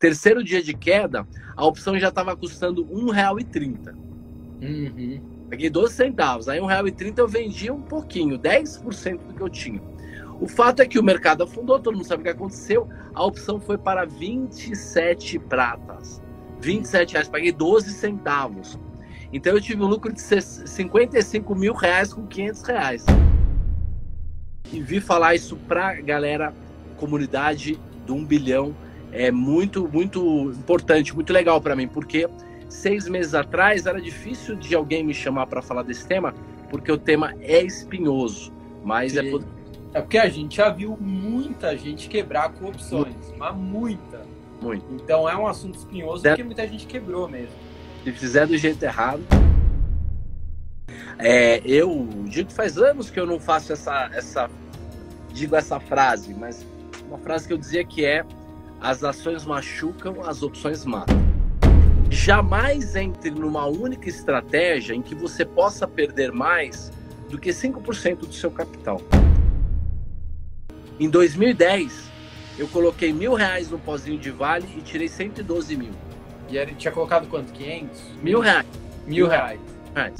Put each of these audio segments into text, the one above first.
Terceiro dia de queda, a opção já estava custando R$ 1,30. Uhum. Paguei 12 centavos. Aí R$1,30 eu vendi um pouquinho, 10% do que eu tinha. O fato é que o mercado afundou, todo mundo sabe o que aconteceu. A opção foi para 27 pratas. 27 reais, paguei 12 centavos. Então eu tive um lucro de 55 mil reais com 500 reais. E vi falar isso pra galera, comunidade do 1 bilhão. É muito, muito importante, muito legal para mim, porque seis meses atrás era difícil de alguém me chamar para falar desse tema, porque o tema é espinhoso. Mas é, é porque a gente já viu muita gente quebrar com opções, mas muita. Muito. Então é um assunto espinhoso porque muita gente quebrou mesmo. Se fizer do jeito errado. É, eu digo que faz anos que eu não faço essa, essa. Digo essa frase, mas uma frase que eu dizia que é: as ações machucam, as opções matam. Jamais entre numa única estratégia em que você possa perder mais do que 5% do seu capital. Em 2010, eu coloquei mil reais no pozinho de vale e tirei 112 mil. E ele tinha colocado quanto? 500? Mil reais. Mil reais. reais.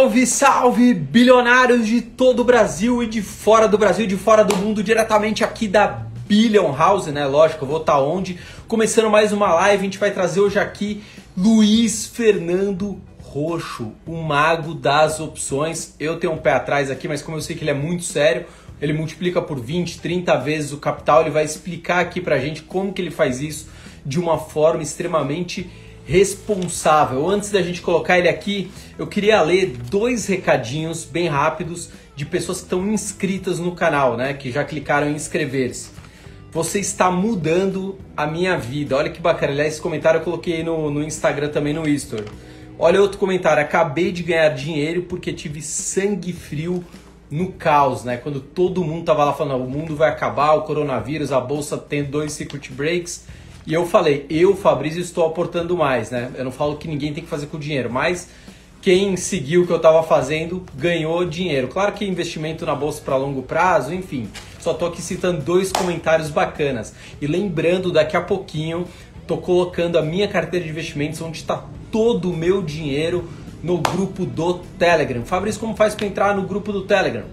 Salve, salve, bilionários de todo o Brasil e de fora do Brasil, de fora do mundo, diretamente aqui da Billion House, né? Lógico, eu vou estar onde? Começando mais uma live, a gente vai trazer hoje aqui Luiz Fernando roxo, o mago das opções. Eu tenho um pé atrás aqui, mas como eu sei que ele é muito sério, ele multiplica por 20, 30 vezes o capital, ele vai explicar aqui pra gente como que ele faz isso de uma forma extremamente responsável. Antes da gente colocar ele aqui, eu queria ler dois recadinhos bem rápidos de pessoas que estão inscritas no canal, né, que já clicaram em inscrever-se. Você está mudando a minha vida. Olha que bacana. Aliás, esse comentário eu coloquei no, no Instagram também no History. Olha outro comentário. Acabei de ganhar dinheiro porque tive sangue frio no caos, né? Quando todo mundo tava lá falando, o mundo vai acabar, o coronavírus, a bolsa tem dois circuit breaks. E eu falei, eu, Fabrício, estou aportando mais, né? Eu não falo que ninguém tem que fazer com dinheiro, mas quem seguiu o que eu estava fazendo ganhou dinheiro. Claro que investimento na bolsa para longo prazo, enfim. Só tô aqui citando dois comentários bacanas. E lembrando, daqui a pouquinho, tô colocando a minha carteira de investimentos onde está todo o meu dinheiro no grupo do Telegram. Fabrício, como faz para entrar no grupo do Telegram?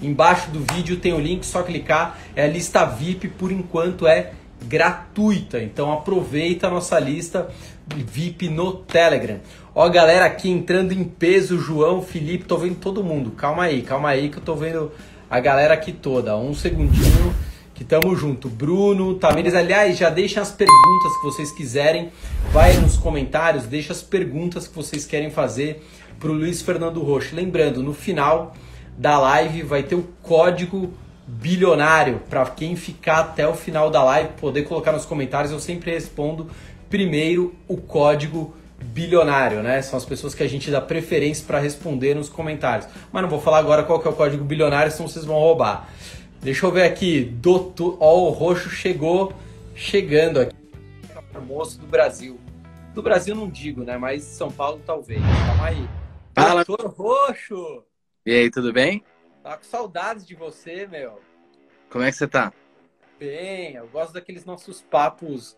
Embaixo do vídeo tem o link, só clicar. É a lista VIP, por enquanto é gratuita. Então aproveita a nossa lista VIP no Telegram. Ó, galera aqui entrando em peso, João, Felipe, tô vendo todo mundo. Calma aí, calma aí que eu tô vendo a galera aqui toda. Um segundinho que tamo junto. Bruno, Tamires, aliás, já deixem as perguntas que vocês quiserem. Vai nos comentários, deixa as perguntas que vocês querem fazer pro Luiz Fernando Rocha. Lembrando, no final da live vai ter o código bilionário para quem ficar até o final da live poder colocar nos comentários. Eu sempre respondo primeiro o código bilionário, né? São as pessoas que a gente dá preferência para responder nos comentários. Mas não vou falar agora qual que é o código bilionário, senão vocês vão roubar. Deixa eu ver aqui. Doutor, ó, o roxo chegou, chegando aqui. Moço do Brasil. Do Brasil não digo, né? Mas São Paulo talvez. Calma aí. Fala. Doutor Roxo! E aí, tudo bem? Tá com saudades de você, meu. Como é que você tá? Bem, eu gosto daqueles nossos papos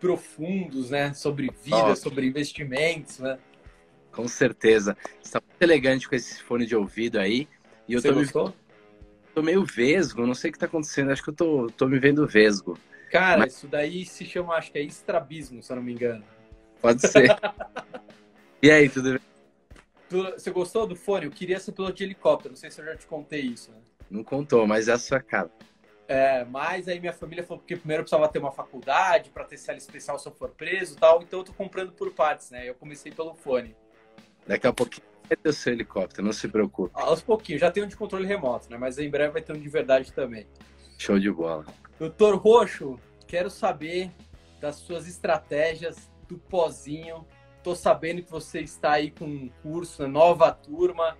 profundos, né? Sobre vida, sobre investimentos, né? Com certeza. Você tá muito elegante com esse fone de ouvido aí. E eu Você tô gostou? Me tô meio vesgo, não sei o que tá acontecendo, acho que eu tô, tô me vendo vesgo. Cara, Mas... isso daí se chama, acho que é estrabismo, se eu não me engano. Pode ser. e aí, tudo bem? Você gostou do fone? Eu queria ser piloto de helicóptero, não sei se eu já te contei isso, né? Não contou, mas é a sua cara. É, mas aí minha família falou que primeiro eu precisava ter uma faculdade para ter sala especial se eu for preso e tal, então eu tô comprando por partes, né? Eu comecei pelo fone. Daqui a pouquinho vai ter o seu helicóptero, não se preocupe. Aos pouquinhos, já tem um de controle remoto, né? Mas em breve vai ter um de verdade também. Show de bola. Doutor Roxo, quero saber das suas estratégias do pozinho. Tô sabendo que você está aí com um curso, né? nova turma.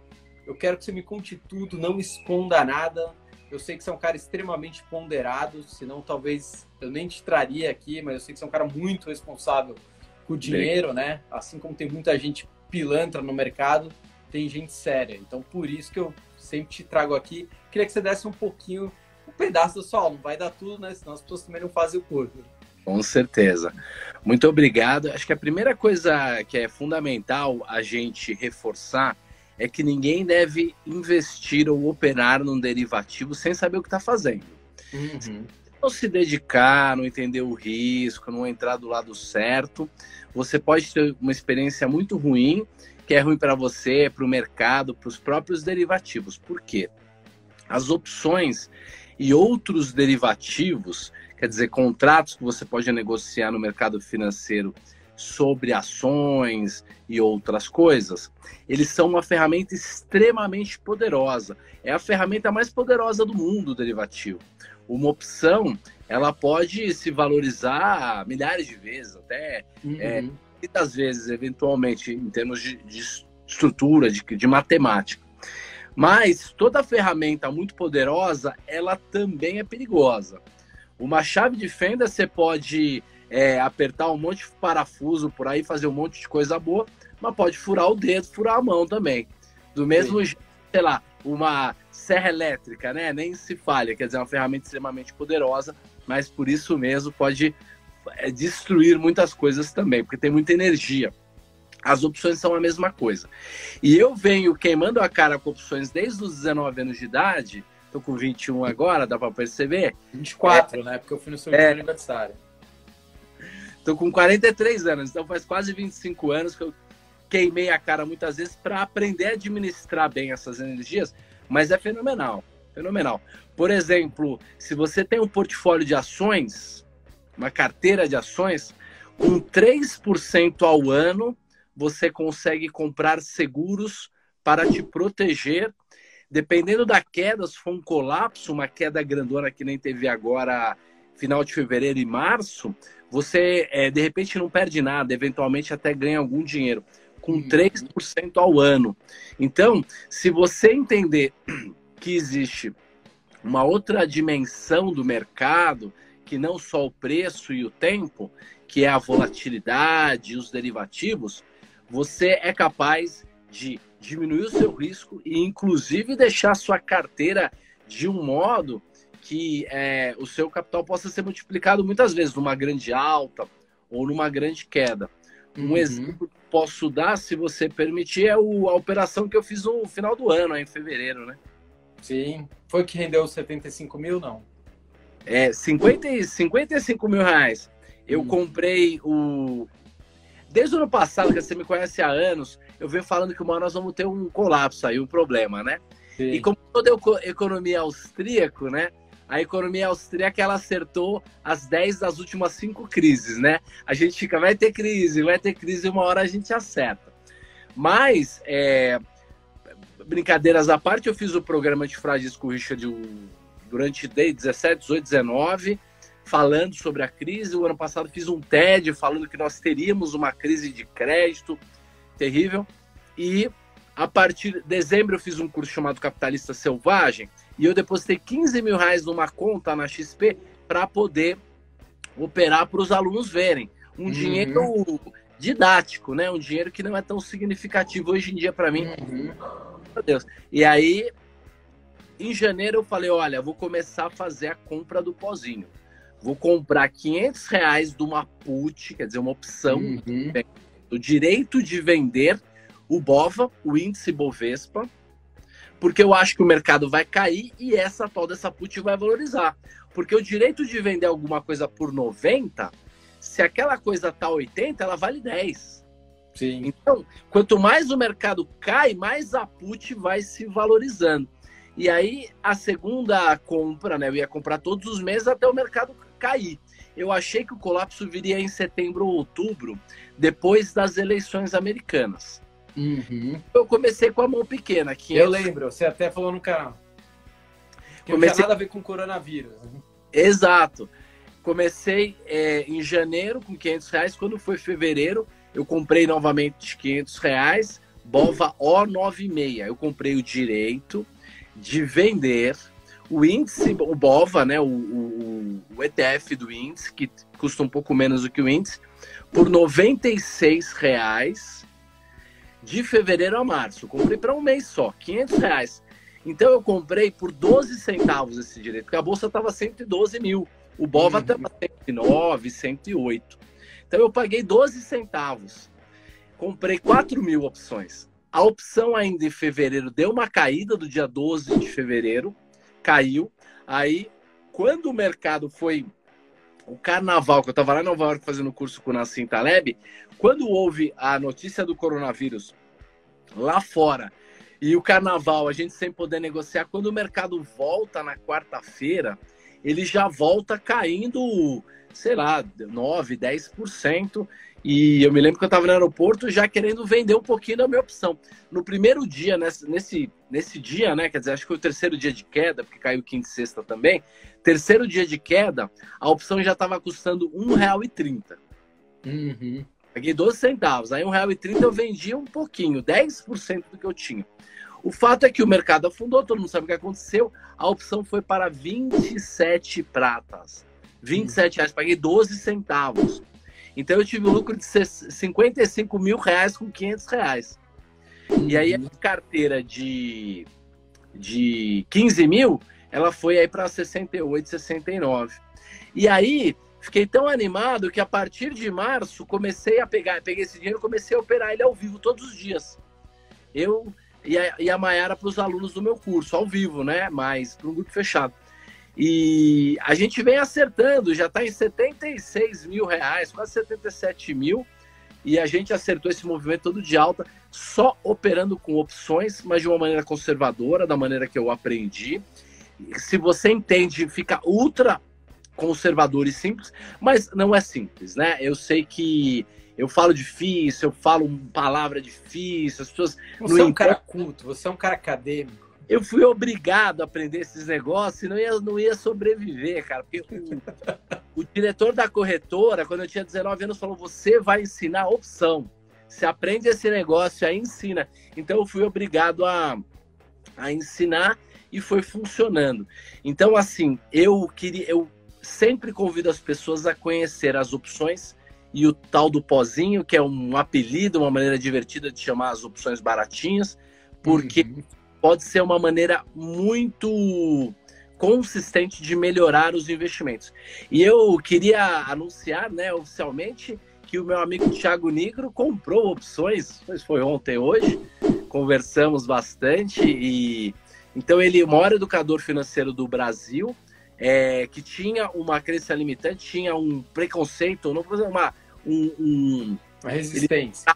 Eu quero que você me conte tudo, não me esconda nada. Eu sei que você é um cara extremamente ponderado, senão talvez eu nem te traria aqui, mas eu sei que você é um cara muito responsável com o dinheiro, Bem. né? Assim como tem muita gente pilantra no mercado, tem gente séria. Então, por isso que eu sempre te trago aqui. Queria que você desse um pouquinho, um pedaço da sua aula. Não vai dar tudo, né? Senão as pessoas também não fazem o curso. Com certeza. Muito obrigado. Acho que a primeira coisa que é fundamental a gente reforçar é que ninguém deve investir ou operar num derivativo sem saber o que está fazendo. Uhum. Não se dedicar, não entender o risco, não entrar do lado certo, você pode ter uma experiência muito ruim, que é ruim para você, para o mercado, para os próprios derivativos. Por quê? As opções e outros derivativos, quer dizer, contratos que você pode negociar no mercado financeiro sobre ações e outras coisas, eles são uma ferramenta extremamente poderosa. É a ferramenta mais poderosa do mundo, o derivativo. Uma opção, ela pode se valorizar milhares de vezes, até uhum. é, muitas vezes, eventualmente, em termos de, de estrutura, de, de matemática. Mas toda ferramenta muito poderosa, ela também é perigosa. Uma chave de fenda você pode é, apertar um monte de parafuso por aí, fazer um monte de coisa boa, mas pode furar o dedo, furar a mão também. Do mesmo Sim. jeito, sei lá, uma serra elétrica, né? Nem se falha, quer dizer, é uma ferramenta extremamente poderosa, mas por isso mesmo pode é, destruir muitas coisas também, porque tem muita energia. As opções são a mesma coisa. E eu venho queimando a cara com opções desde os 19 anos de idade, tô com 21 agora, dá para perceber? 24, é, né? Porque eu fui no seu é, aniversário. Tô com 43 anos, então faz quase 25 anos que eu queimei a cara muitas vezes para aprender a administrar bem essas energias, mas é fenomenal, fenomenal. Por exemplo, se você tem um portfólio de ações, uma carteira de ações, com 3% ao ano, você consegue comprar seguros para te proteger. Dependendo da queda, se for um colapso, uma queda grandona que nem teve agora, final de fevereiro e março, você é, de repente não perde nada, eventualmente até ganha algum dinheiro, com 3% uhum. ao ano. Então, se você entender que existe uma outra dimensão do mercado, que não só o preço e o tempo, que é a volatilidade e os derivativos, você é capaz de diminuir o seu risco e, inclusive, deixar a sua carteira de um modo que é, o seu capital possa ser multiplicado muitas vezes numa grande alta ou numa grande queda. Um uhum. exemplo que posso dar, se você permitir, é o, a operação que eu fiz no final do ano, em fevereiro, né? Sim. Foi que rendeu 75 mil, não? É, 50, 55 mil reais. Eu hum. comprei o. Desde o ano passado, que você me conhece há anos, eu venho falando que uma hora nós vamos ter um colapso aí, um problema, né? Sim. E como toda economia austríaco, né? a economia austríaca ela acertou as 10 das últimas cinco crises, né? A gente fica, vai ter crise, vai ter crise, uma hora a gente acerta. Mas, é, brincadeiras à parte, eu fiz o programa de frases com o Richard durante 17, 18, 19, falando sobre a crise. O ano passado fiz um TED falando que nós teríamos uma crise de crédito terrível. E a partir de dezembro eu fiz um curso chamado Capitalista Selvagem, e eu depositei 15 mil reais numa conta na XP para poder operar para os alunos verem. Um uhum. dinheiro didático, né? Um dinheiro que não é tão significativo hoje em dia para mim. Uhum. Meu Deus. E aí, em janeiro eu falei, olha, vou começar a fazer a compra do pozinho. Vou comprar 500 reais de uma put, quer dizer, uma opção uhum. Do direito de vender o BOVA, o índice Bovespa, porque eu acho que o mercado vai cair e essa tal dessa put vai valorizar. Porque o direito de vender alguma coisa por 90, se aquela coisa tá 80, ela vale 10. Sim. Então, quanto mais o mercado cai, mais a put vai se valorizando. E aí, a segunda compra, né? Eu ia comprar todos os meses até o mercado cair. Eu achei que o colapso viria em setembro ou outubro, depois das eleições americanas. Uhum. Eu comecei com a mão pequena. Que eu lembro, você até falou no canal. Que comecei... não tinha nada a ver com coronavírus. Né? Exato. Comecei é, em janeiro com 500 reais. Quando foi fevereiro, eu comprei novamente 500 reais. Bova O96. Eu comprei o direito de vender o índice, o BOVA, né, o, o, o, ETF do índice, que custa um pouco menos do que o índice, por 96 reais de fevereiro a março. Comprei para um mês só, 500 reais. Então eu comprei por 12 centavos esse direito, porque a bolsa estava 112 mil. O Bova estava uhum. 109, 108. Então eu paguei 12 centavos. Comprei 4 mil opções. A opção ainda em fevereiro deu uma caída do dia 12 de fevereiro, caiu. Aí, quando o mercado foi o carnaval, que eu estava lá em Nova York fazendo curso com o Nassim Taleb, quando houve a notícia do coronavírus lá fora e o carnaval, a gente sem poder negociar, quando o mercado volta na quarta-feira, ele já volta caindo, sei lá, 9, 10%. E eu me lembro que eu estava no aeroporto já querendo vender um pouquinho da minha opção. No primeiro dia, nesse, nesse, nesse dia, né? Quer dizer, acho que foi o terceiro dia de queda, porque caiu quinta e sexta também. Terceiro dia de queda, a opção já estava custando R$1,30. Uhum. Paguei 12 centavos. Aí R$1,30 eu vendia um pouquinho, 10% do que eu tinha. O fato é que o mercado afundou, todo mundo sabe o que aconteceu. A opção foi para 27 pratas. 27 reais, paguei 12 centavos. Então eu tive um lucro de 55 mil reais com 500 reais. E aí a uhum. carteira de, de 15 mil, ela foi aí para 68, 69. E aí fiquei tão animado que a partir de março comecei a pegar, peguei esse dinheiro, comecei a operar ele ao vivo todos os dias. Eu e a, e a Maiara para os alunos do meu curso, ao vivo, né? Mas para um grupo fechado. E a gente vem acertando, já está em 76 mil reais, quase 77 mil. E a gente acertou esse movimento todo de alta, só operando com opções, mas de uma maneira conservadora, da maneira que eu aprendi. Se você entende, fica ultra conservador e simples, mas não é simples, né? Eu sei que eu falo difícil, eu falo palavra difícil, as pessoas. Você é um cara culto, você é um cara acadêmico. Eu fui obrigado a aprender esses negócios e não ia, não ia sobreviver, cara. Porque o, o diretor da corretora, quando eu tinha 19 anos, falou: você vai ensinar opção. Você aprende esse negócio, aí ensina. Então eu fui obrigado a, a ensinar e foi funcionando. Então, assim, eu queria, eu sempre convido as pessoas a conhecer as opções e o tal do pozinho, que é um apelido, uma maneira divertida de chamar as opções baratinhas, porque uhum. Pode ser uma maneira muito consistente de melhorar os investimentos. E eu queria anunciar, né, oficialmente, que o meu amigo Thiago Nigro comprou opções, foi ontem, hoje, conversamos bastante e então ele é o maior educador financeiro do Brasil, é, que tinha uma crença limitante, tinha um preconceito, não uma, um, um, uma resistência,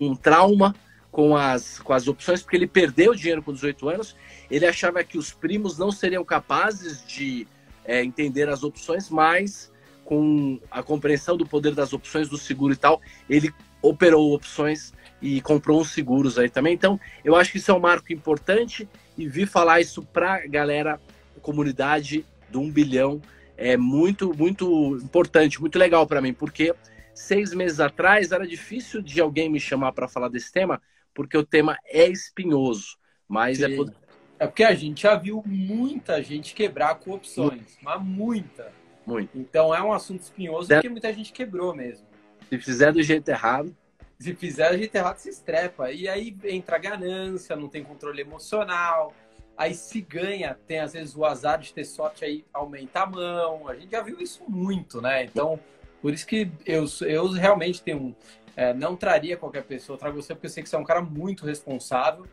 um trauma com as, com as opções, porque ele perdeu dinheiro com 18 anos. Ele achava que os primos não seriam capazes de é, entender as opções, mas com a compreensão do poder das opções do seguro e tal, ele operou opções e comprou uns seguros aí também. Então, eu acho que isso é um marco importante e vi falar isso para galera, comunidade do um bilhão é muito, muito importante, muito legal para mim, porque seis meses atrás era difícil de alguém me chamar para falar desse tema, porque o tema é espinhoso. Mas é, por... é porque a gente já viu muita gente quebrar com opções, mas muita. Muito. Então é um assunto espinhoso porque muita gente quebrou mesmo. Se fizer do jeito errado. Se fizer do jeito errado, se estrepa. E aí entra a ganância, não tem controle emocional Aí se ganha, tem às vezes o azar de ter sorte, aí aumenta a mão. A gente já viu isso muito, né? Então, por isso que eu, eu realmente tenho. É, não traria qualquer pessoa, trago você porque eu sei que você é um cara muito responsável,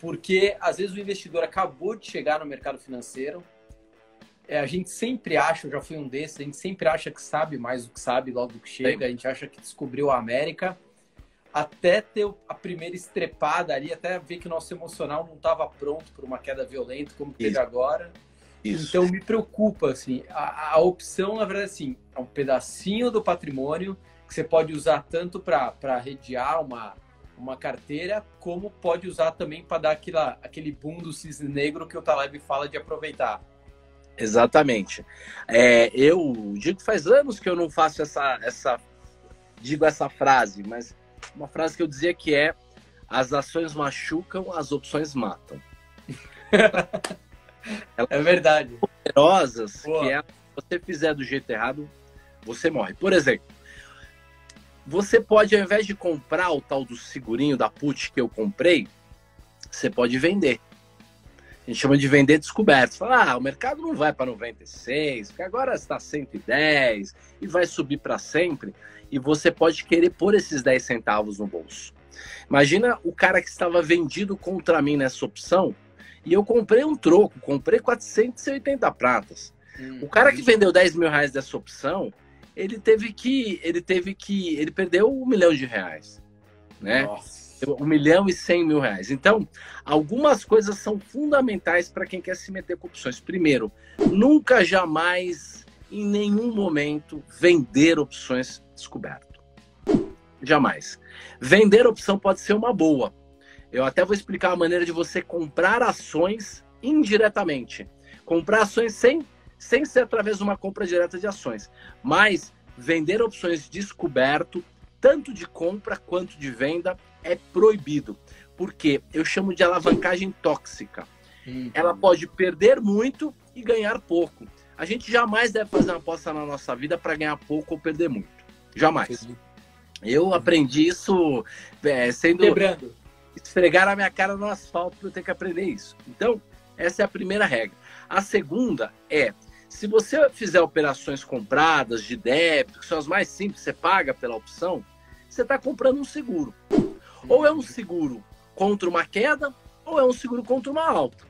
porque às vezes o investidor acabou de chegar no mercado financeiro. É, a gente sempre acha, eu já fui um desses, a gente sempre acha que sabe mais do que sabe logo que chega, a gente acha que descobriu a América até ter a primeira estrepada ali, até ver que o nosso emocional não estava pronto para uma queda violenta como teve Isso. agora. Isso. Então me preocupa, assim, a, a, opção, na verdade, assim, é um pedacinho do patrimônio que você pode usar tanto para redear uma, uma carteira, como pode usar também para dar aquela, aquele boom do cisne negro que o Taleb fala de aproveitar. Exatamente. É, eu digo que faz anos que eu não faço essa, essa digo essa frase, mas uma frase que eu dizia que é as ações machucam, as opções matam. É verdade. Poderosas Boa. que é, se você fizer do jeito errado, você morre. Por exemplo, você pode, ao invés de comprar o tal do segurinho da put que eu comprei, você pode vender. A gente chama de vender descoberto. Fala, ah, o mercado não vai para 96, porque agora está 110 e vai subir para sempre. E você pode querer pôr esses 10 centavos no bolso. Imagina o cara que estava vendido contra mim nessa opção e eu comprei um troco, comprei 480 pratas. Hum, o cara que vendeu 10 mil reais dessa opção, ele teve que, ele teve que, ele perdeu um milhão de reais, né? Nossa. Um milhão e cem mil reais. Então, algumas coisas são fundamentais para quem quer se meter com opções. Primeiro, nunca jamais, em nenhum momento, vender opções descoberto. Jamais. Vender opção pode ser uma boa. Eu até vou explicar a maneira de você comprar ações indiretamente. Comprar ações sem sem ser através de uma compra direta de ações. Mas vender opções descoberto, tanto de compra quanto de venda, é proibido. Porque eu chamo de alavancagem tóxica. Uhum. Ela pode perder muito e ganhar pouco. A gente jamais deve fazer uma aposta na nossa vida para ganhar pouco ou perder muito. Jamais. Eu aprendi isso é, sendo. Quebrando. Esfregar a minha cara no asfalto para eu ter que aprender isso. Então, essa é a primeira regra. A segunda é se você fizer operações compradas de débito, que são as mais simples, você paga pela opção, você está comprando um seguro. Ou é um seguro contra uma queda, ou é um seguro contra uma alta.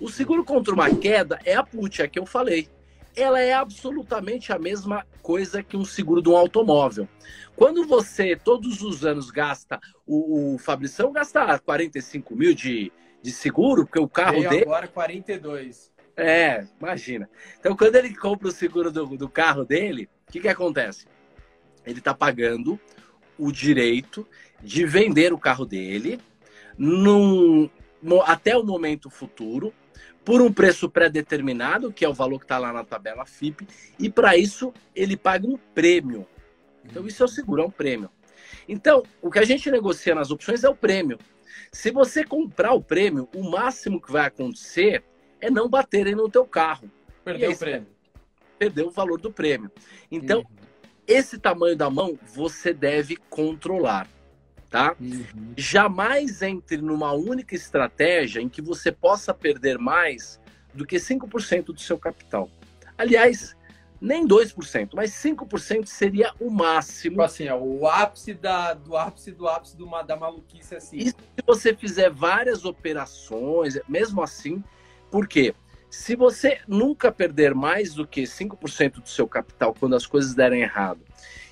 O seguro contra uma queda é a put, é que eu falei. Ela é absolutamente a mesma coisa que um seguro de um automóvel. Quando você todos os anos gasta, o, o Fabrição gasta 45 mil de, de seguro, porque o carro Veio dele. Agora 42. É, imagina. Então, quando ele compra o seguro do, do carro dele, o que, que acontece? Ele está pagando o direito de vender o carro dele num, até o momento futuro por um preço pré-determinado, que é o valor que está lá na tabela FIP, e para isso ele paga um prêmio. Então, isso é o seguro, é um prêmio. Então, o que a gente negocia nas opções é o prêmio. Se você comprar o prêmio, o máximo que vai acontecer é não baterem no teu carro. Perdeu o prêmio. Perdeu o valor do prêmio. Então, uhum. esse tamanho da mão você deve controlar, tá? Uhum. Jamais entre numa única estratégia em que você possa perder mais do que 5% do seu capital. Aliás, nem 2%, mas 5% seria o máximo. Tipo assim, ó, o ápice da, do ápice do ápice do, da maluquice assim. E se você fizer várias operações, mesmo assim, por quê? Se você nunca perder mais do que 5% do seu capital quando as coisas derem errado,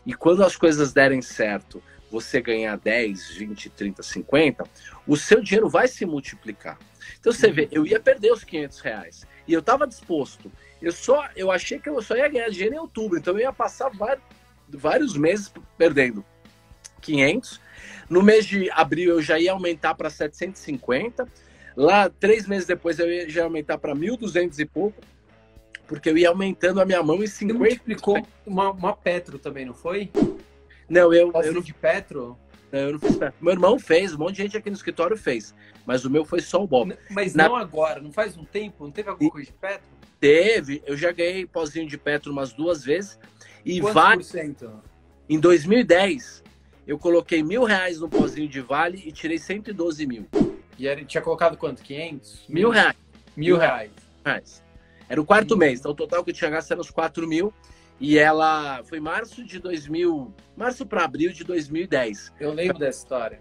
e quando as coisas derem certo, você ganhar 10, 20, 30, 50, o seu dinheiro vai se multiplicar. Então você vê, eu ia perder os 500 reais e eu estava disposto. Eu só, eu achei que eu só ia ganhar dinheiro em outubro, então eu ia passar vários, vários meses perdendo 500. No mês de abril eu já ia aumentar para 750 Lá, três meses depois, eu ia já aumentar para 1.200 e pouco, porque eu ia aumentando a minha mão em 50. Você multiplicou uma, uma Petro também, não foi? Não, eu... eu não... de Petro? Não, eu não fiz Petro. Meu irmão fez, um monte de gente aqui no escritório fez, mas o meu foi só o Bob. Mas Na... não agora, não faz um tempo? Não teve alguma coisa de Petro? Teve, eu já ganhei pozinho de Petro umas duas vezes. E Quantos vai... por cento? Em 2010, eu coloquei mil reais no pozinho de Vale e tirei 112 mil. E ele tinha colocado quanto? 500? Mil reais. Mil reais. reais. Era o quarto hum. mês, então o total que eu tinha gasto era uns 4 mil. E ela foi março de 2000, março para abril de 2010. Eu lembro dessa história.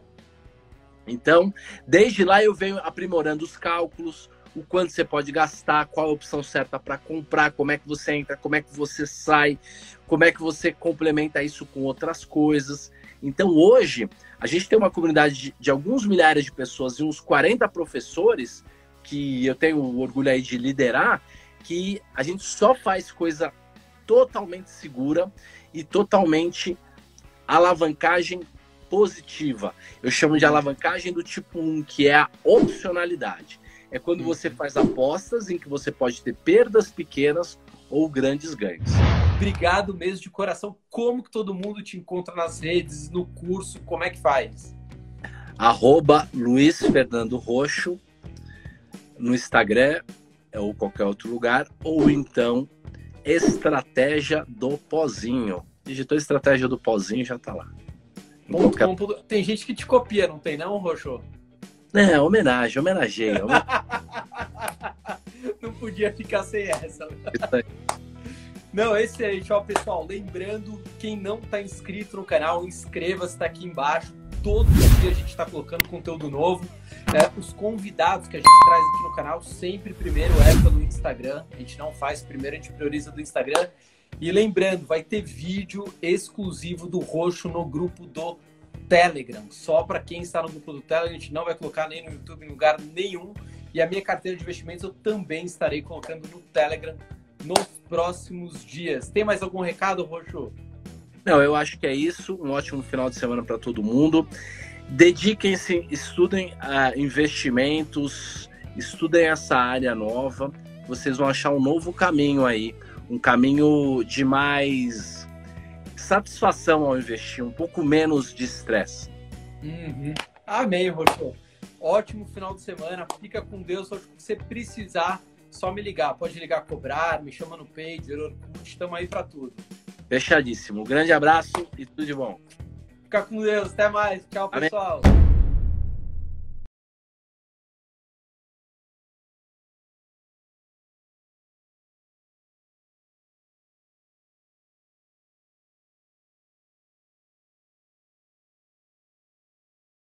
Então, desde lá eu venho aprimorando os cálculos, o quanto você pode gastar, qual a opção certa para comprar, como é que você entra, como é que você sai, como é que você complementa isso com outras coisas. Então, hoje, a gente tem uma comunidade de, de, alguns milhares de pessoas e uns 40 professores que eu tenho o orgulho aí de liderar, que a gente só faz coisa totalmente segura e totalmente alavancagem positiva. Eu chamo de alavancagem do tipo 1, que é a opcionalidade. É quando você faz apostas em que você pode ter perdas pequenas ou grandes ganhos. Obrigado mesmo de coração. Como que todo mundo te encontra nas redes, no curso? Como é que faz? Arroba Luiz Fernando Roxo no Instagram ou qualquer outro lugar, ou então Estratégia do Pozinho. Digitou Estratégia do Pozinho já tá lá. qualquer... Tem gente que te copia, não tem não, Roxo? É, homenagem, homenageia. Não podia ficar sem essa. Não, excelente. Ó, pessoal, lembrando, quem não está inscrito no canal, inscreva-se, está aqui embaixo. Todo dia a gente está colocando conteúdo novo. É, os convidados que a gente traz aqui no canal, sempre primeiro é pelo Instagram. A gente não faz primeiro, a gente prioriza do Instagram. E lembrando, vai ter vídeo exclusivo do Roxo no grupo do Telegram. Só para quem está no grupo do Telegram, a gente não vai colocar nem no YouTube em lugar nenhum. E a minha carteira de investimentos eu também estarei colocando no Telegram nos próximos dias. Tem mais algum recado, Roxo? Não, eu acho que é isso. Um ótimo final de semana para todo mundo. Dediquem-se, estudem uh, investimentos, estudem essa área nova. Vocês vão achar um novo caminho aí, um caminho de mais satisfação ao investir, um pouco menos de estresse. Uhum. Amém, Roxo. Ótimo final de semana. Fica com Deus. Se você precisar, só me ligar. Pode ligar, cobrar, me chama no Pager, Orkut, estamos aí para tudo. Fechadíssimo. Um grande abraço e tudo de bom. Fica com Deus. Até mais. Tchau, Amém. pessoal.